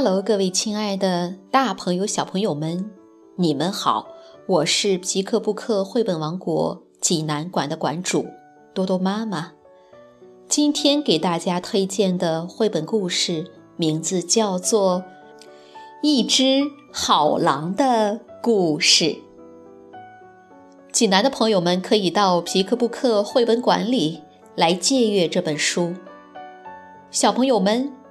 Hello，各位亲爱的大朋友、小朋友们，你们好！我是皮克布克绘本王国济南馆的馆主多多妈妈。今天给大家推荐的绘本故事名字叫做《一只好狼的故事》。济南的朋友们可以到皮克布克绘本馆里来借阅这本书。小朋友们。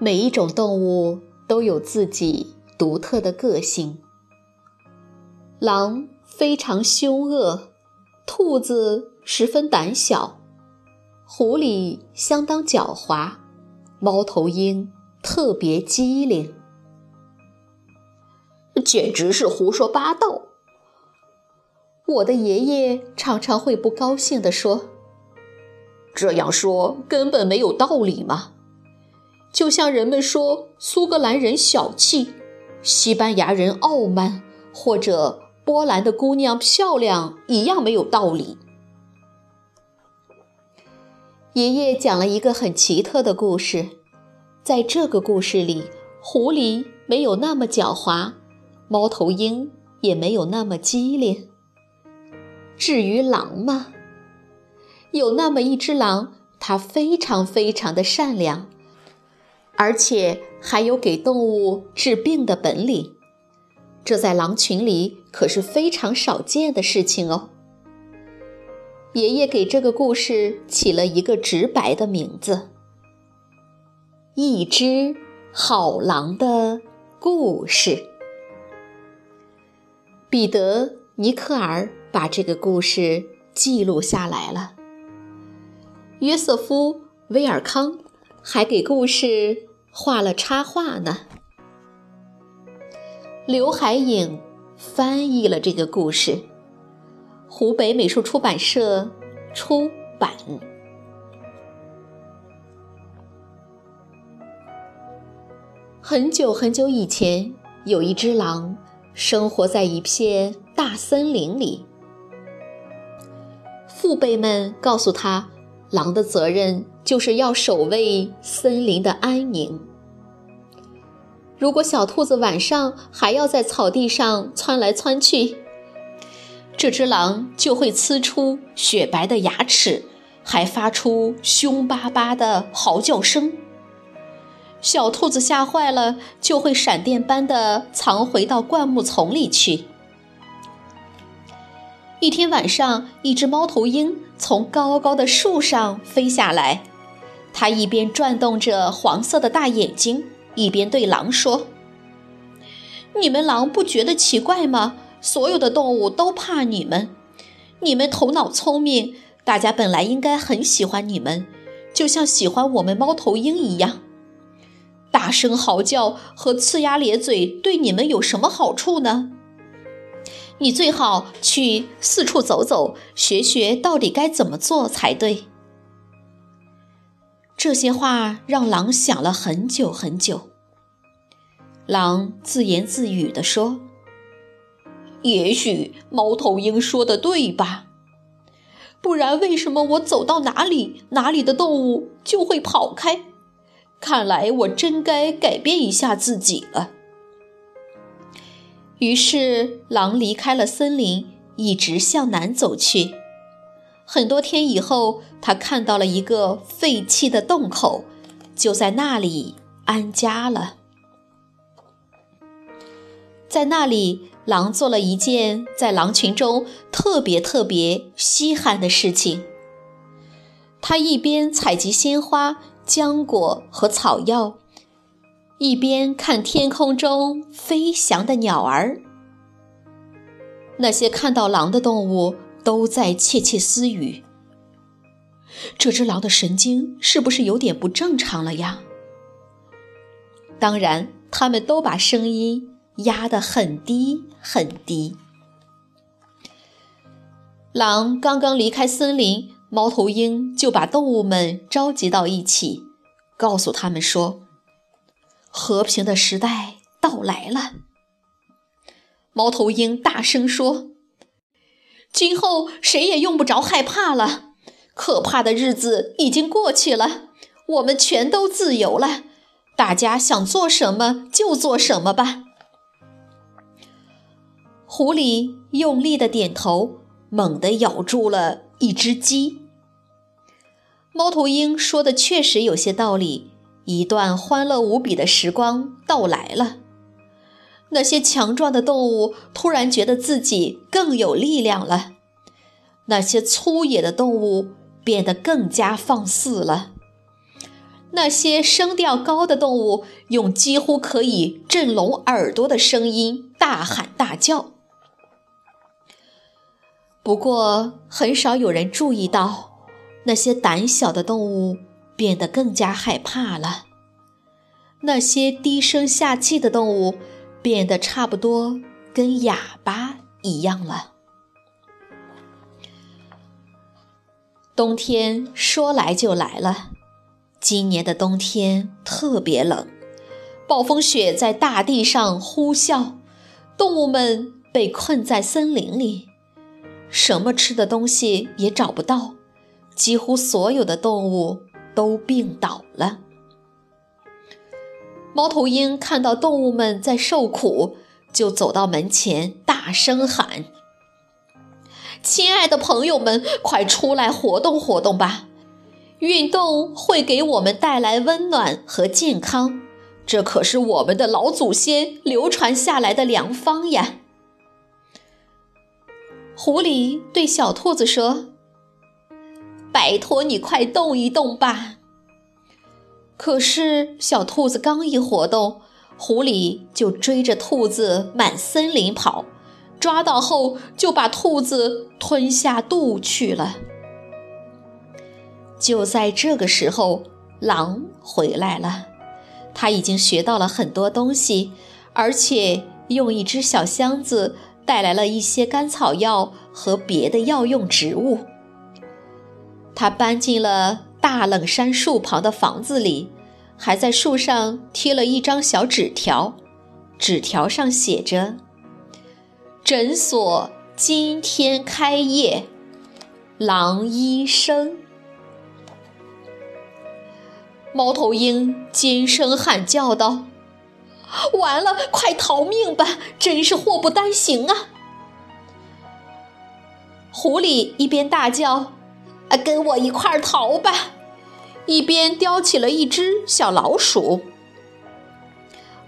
每一种动物都有自己独特的个性。狼非常凶恶，兔子十分胆小，狐狸相当狡猾，猫头鹰特别机灵。简直是胡说八道！我的爷爷常常会不高兴地说：“这样说根本没有道理嘛。”就像人们说苏格兰人小气，西班牙人傲慢，或者波兰的姑娘漂亮一样没有道理。爷爷讲了一个很奇特的故事，在这个故事里，狐狸没有那么狡猾，猫头鹰也没有那么机灵。至于狼嘛，有那么一只狼，它非常非常的善良。而且还有给动物治病的本领，这在狼群里可是非常少见的事情哦。爷爷给这个故事起了一个直白的名字：一只好狼的故事。彼得·尼克尔把这个故事记录下来了。约瑟夫·威尔康还给故事。画了插画呢。刘海影翻译了这个故事，湖北美术出版社出版。很久很久以前，有一只狼生活在一片大森林里。父辈们告诉他，狼的责任就是要守卫森林的安宁。如果小兔子晚上还要在草地上窜来窜去，这只狼就会呲出雪白的牙齿，还发出凶巴巴的嚎叫声。小兔子吓坏了，就会闪电般的藏回到灌木丛里去。一天晚上，一只猫头鹰从高高的树上飞下来，它一边转动着黄色的大眼睛。一边对狼说：“你们狼不觉得奇怪吗？所有的动物都怕你们，你们头脑聪明，大家本来应该很喜欢你们，就像喜欢我们猫头鹰一样。大声嚎叫和呲牙咧嘴对你们有什么好处呢？你最好去四处走走，学学到底该怎么做才对。”这些话让狼想了很久很久。狼自言自语地说：“也许猫头鹰说的对吧？不然为什么我走到哪里，哪里的动物就会跑开？看来我真该改变一下自己了。”于是，狼离开了森林，一直向南走去。很多天以后，他看到了一个废弃的洞口，就在那里安家了。在那里，狼做了一件在狼群中特别特别稀罕的事情。他一边采集鲜花、浆果和草药，一边看天空中飞翔的鸟儿。那些看到狼的动物。都在窃窃私语：“这只狼的神经是不是有点不正常了呀？当然，他们都把声音压得很低很低。狼刚刚离开森林，猫头鹰就把动物们召集到一起，告诉他们说：“和平的时代到来了。”猫头鹰大声说：“今后谁也用不着害怕了，可怕的日子已经过去了，我们全都自由了。大家想做什么就做什么吧。”狐狸用力的点头，猛地咬住了一只鸡。猫头鹰说的确实有些道理，一段欢乐无比的时光到来了。那些强壮的动物突然觉得自己更有力量了，那些粗野的动物变得更加放肆了，那些声调高的动物用几乎可以震聋耳朵的声音大喊大叫。不过，很少有人注意到，那些胆小的动物变得更加害怕了，那些低声下气的动物。变得差不多跟哑巴一样了。冬天说来就来了，今年的冬天特别冷，暴风雪在大地上呼啸，动物们被困在森林里，什么吃的东西也找不到，几乎所有的动物都病倒了。猫头鹰看到动物们在受苦，就走到门前，大声喊：“亲爱的朋友们，快出来活动活动吧！运动会给我们带来温暖和健康，这可是我们的老祖先流传下来的良方呀！”狐狸对小兔子说：“拜托你快动一动吧。”可是，小兔子刚一活动，狐狸就追着兔子满森林跑，抓到后就把兔子吞下肚去了。就在这个时候，狼回来了，他已经学到了很多东西，而且用一只小箱子带来了一些干草药和别的药用植物。他搬进了。大冷杉树旁的房子里，还在树上贴了一张小纸条，纸条上写着：“诊所今天开业，狼医生。”猫头鹰尖声喊叫道：“完了，快逃命吧！真是祸不单行啊！”狐狸一边大叫。啊，跟我一块儿逃吧！一边叼起了一只小老鼠。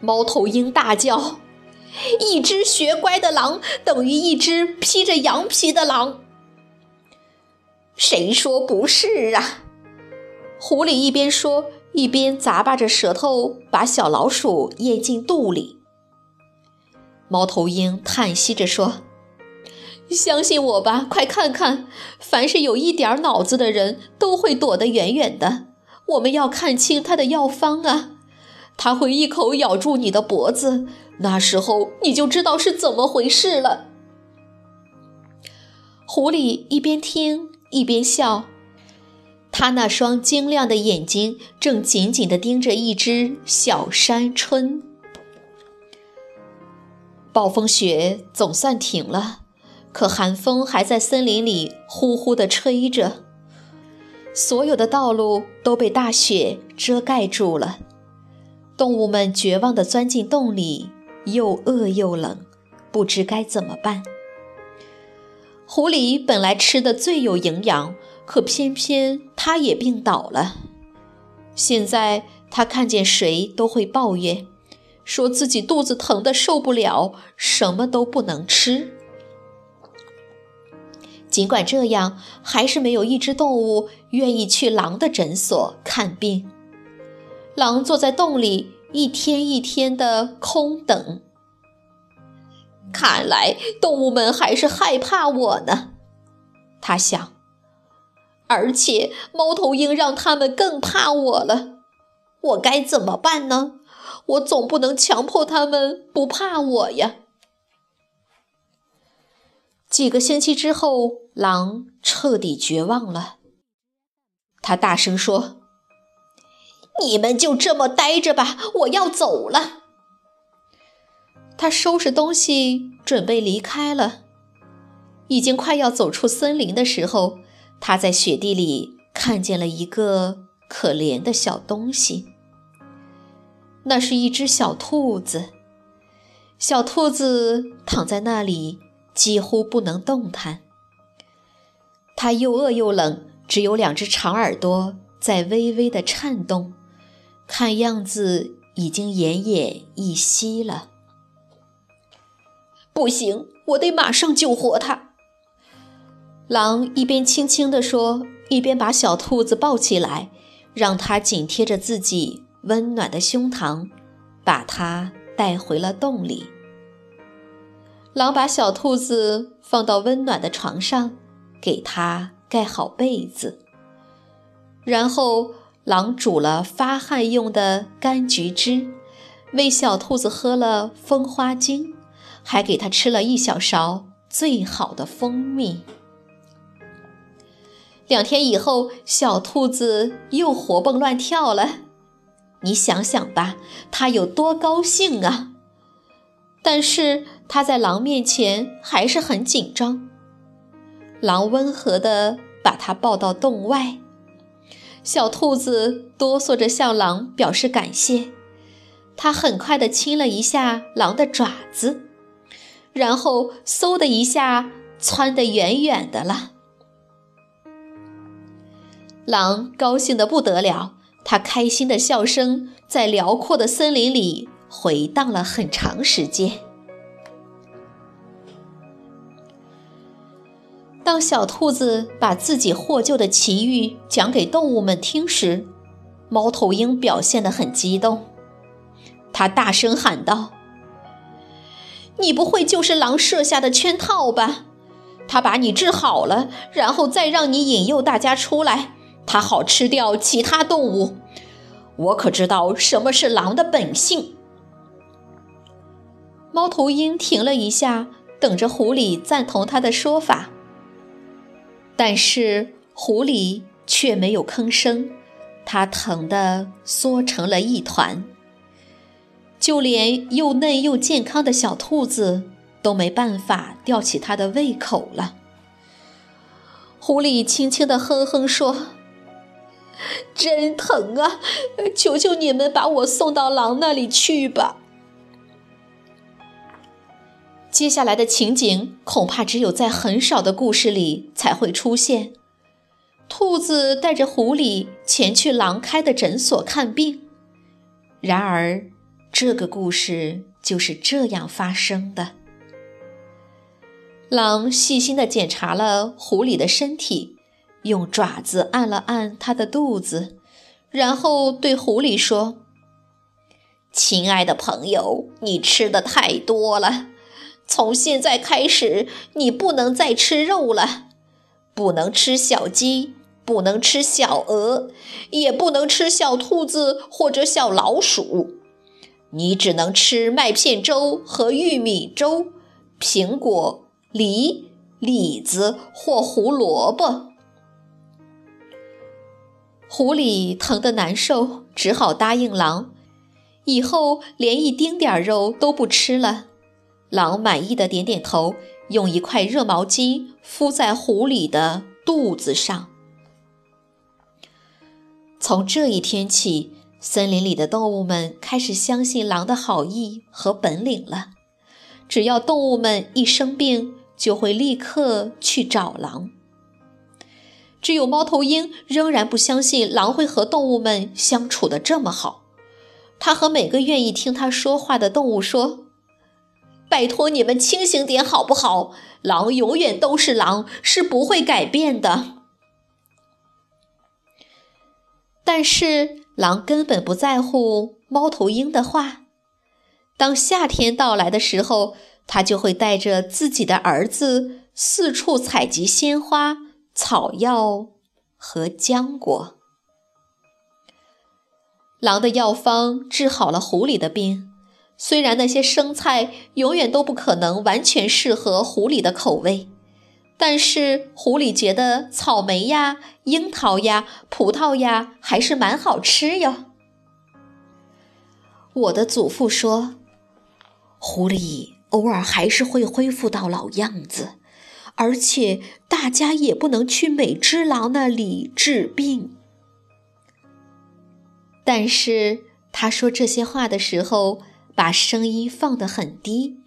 猫头鹰大叫：“一只学乖的狼等于一只披着羊皮的狼。”谁说不是啊？狐狸一边说，一边咂巴着舌头，把小老鼠咽进肚里。猫头鹰叹息着说。相信我吧，快看看，凡是有一点脑子的人都会躲得远远的。我们要看清他的药方啊！他会一口咬住你的脖子，那时候你就知道是怎么回事了。狐狸一边听一边笑，他那双晶亮的眼睛正紧紧地盯着一只小山春。暴风雪总算停了。可寒风还在森林里呼呼地吹着，所有的道路都被大雪遮盖住了。动物们绝望地钻进洞里，又饿又冷，不知该怎么办。狐狸本来吃的最有营养，可偏偏他也病倒了。现在他看见谁都会抱怨，说自己肚子疼得受不了，什么都不能吃。尽管这样，还是没有一只动物愿意去狼的诊所看病。狼坐在洞里，一天一天的空等。看来动物们还是害怕我呢，他想。而且猫头鹰让他们更怕我了。我该怎么办呢？我总不能强迫他们不怕我呀。几个星期之后，狼彻底绝望了。他大声说：“你们就这么待着吧，我要走了。”他收拾东西，准备离开了。已经快要走出森林的时候，他在雪地里看见了一个可怜的小东西。那是一只小兔子，小兔子躺在那里，几乎不能动弹。它又饿又冷，只有两只长耳朵在微微的颤动，看样子已经奄奄一息了。不行，我得马上救活它。狼一边轻轻地说，一边把小兔子抱起来，让它紧贴着自己。温暖的胸膛，把它带回了洞里。狼把小兔子放到温暖的床上，给它盖好被子。然后，狼煮了发汗用的柑橘汁，喂小兔子喝了蜂花精，还给它吃了一小勺最好的蜂蜜。两天以后，小兔子又活蹦乱跳了。你想想吧，它有多高兴啊！但是它在狼面前还是很紧张。狼温和地把它抱到洞外，小兔子哆嗦着向狼表示感谢。它很快地亲了一下狼的爪子，然后嗖的一下窜得远远的了。狼高兴得不得了。他开心的笑声在辽阔的森林里回荡了很长时间。当小兔子把自己获救的奇遇讲给动物们听时，猫头鹰表现得很激动。他大声喊道：“你不会就是狼设下的圈套吧？他把你治好了，然后再让你引诱大家出来。”它好吃掉其他动物，我可知道什么是狼的本性。猫头鹰停了一下，等着狐狸赞同他的说法，但是狐狸却没有吭声，它疼得缩成了一团。就连又嫩又健康的小兔子都没办法吊起它的胃口了。狐狸轻轻地哼哼说。真疼啊！求求你们把我送到狼那里去吧。接下来的情景恐怕只有在很少的故事里才会出现。兔子带着狐狸前去狼开的诊所看病，然而这个故事就是这样发生的。狼细心地检查了狐狸的身体。用爪子按了按它的肚子，然后对狐狸说：“亲爱的朋友，你吃的太多了，从现在开始你不能再吃肉了，不能吃小鸡，不能吃小鹅，也不能吃小兔子或者小老鼠，你只能吃麦片粥和玉米粥、苹果、梨、李子或胡萝卜。”狐狸疼得难受，只好答应狼，以后连一丁点肉都不吃了。狼满意的点点头，用一块热毛巾敷在狐狸的肚子上。从这一天起，森林里的动物们开始相信狼的好意和本领了。只要动物们一生病，就会立刻去找狼。只有猫头鹰仍然不相信狼会和动物们相处的这么好。他和每个愿意听他说话的动物说：“拜托你们清醒点好不好？狼永远都是狼，是不会改变的。”但是狼根本不在乎猫头鹰的话。当夏天到来的时候，他就会带着自己的儿子四处采集鲜花。草药和浆果。狼的药方治好了狐狸的病，虽然那些生菜永远都不可能完全适合狐狸的口味，但是狐狸觉得草莓呀、樱桃呀、葡萄呀还是蛮好吃哟。我的祖父说，狐狸偶尔还是会恢复到老样子，而且大家也不能去美只狼那里治病。但是他说这些话的时候，把声音放得很低，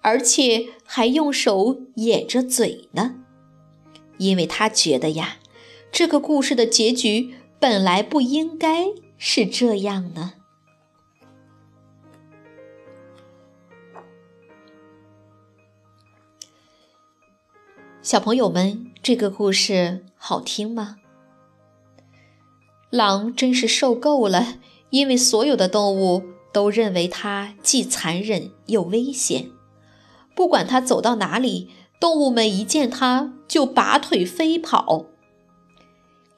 而且还用手掩着嘴呢，因为他觉得呀，这个故事的结局本来不应该是这样呢。小朋友们，这个故事好听吗？狼真是受够了，因为所有的动物都认为它既残忍又危险。不管它走到哪里，动物们一见它就拔腿飞跑。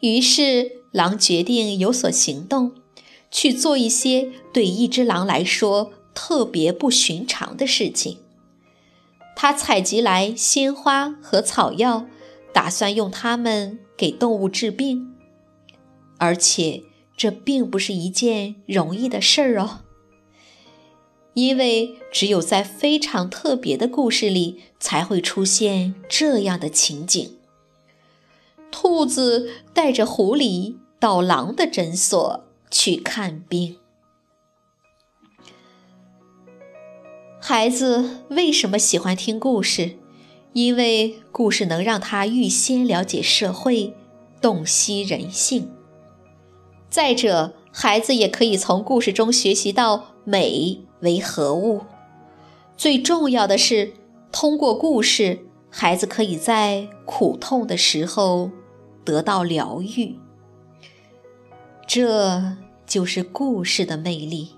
于是，狼决定有所行动，去做一些对一只狼来说特别不寻常的事情。他采集来鲜花和草药，打算用它们给动物治病。而且这并不是一件容易的事儿哦，因为只有在非常特别的故事里才会出现这样的情景：兔子带着狐狸到狼的诊所去看病。孩子为什么喜欢听故事？因为故事能让他预先了解社会，洞悉人性。再者，孩子也可以从故事中学习到美为何物。最重要的是，通过故事，孩子可以在苦痛的时候得到疗愈。这就是故事的魅力。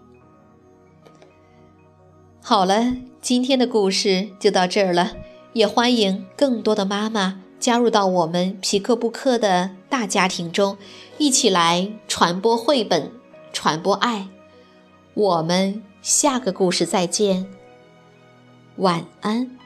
好了，今天的故事就到这儿了，也欢迎更多的妈妈。加入到我们皮克布克的大家庭中，一起来传播绘本，传播爱。我们下个故事再见，晚安。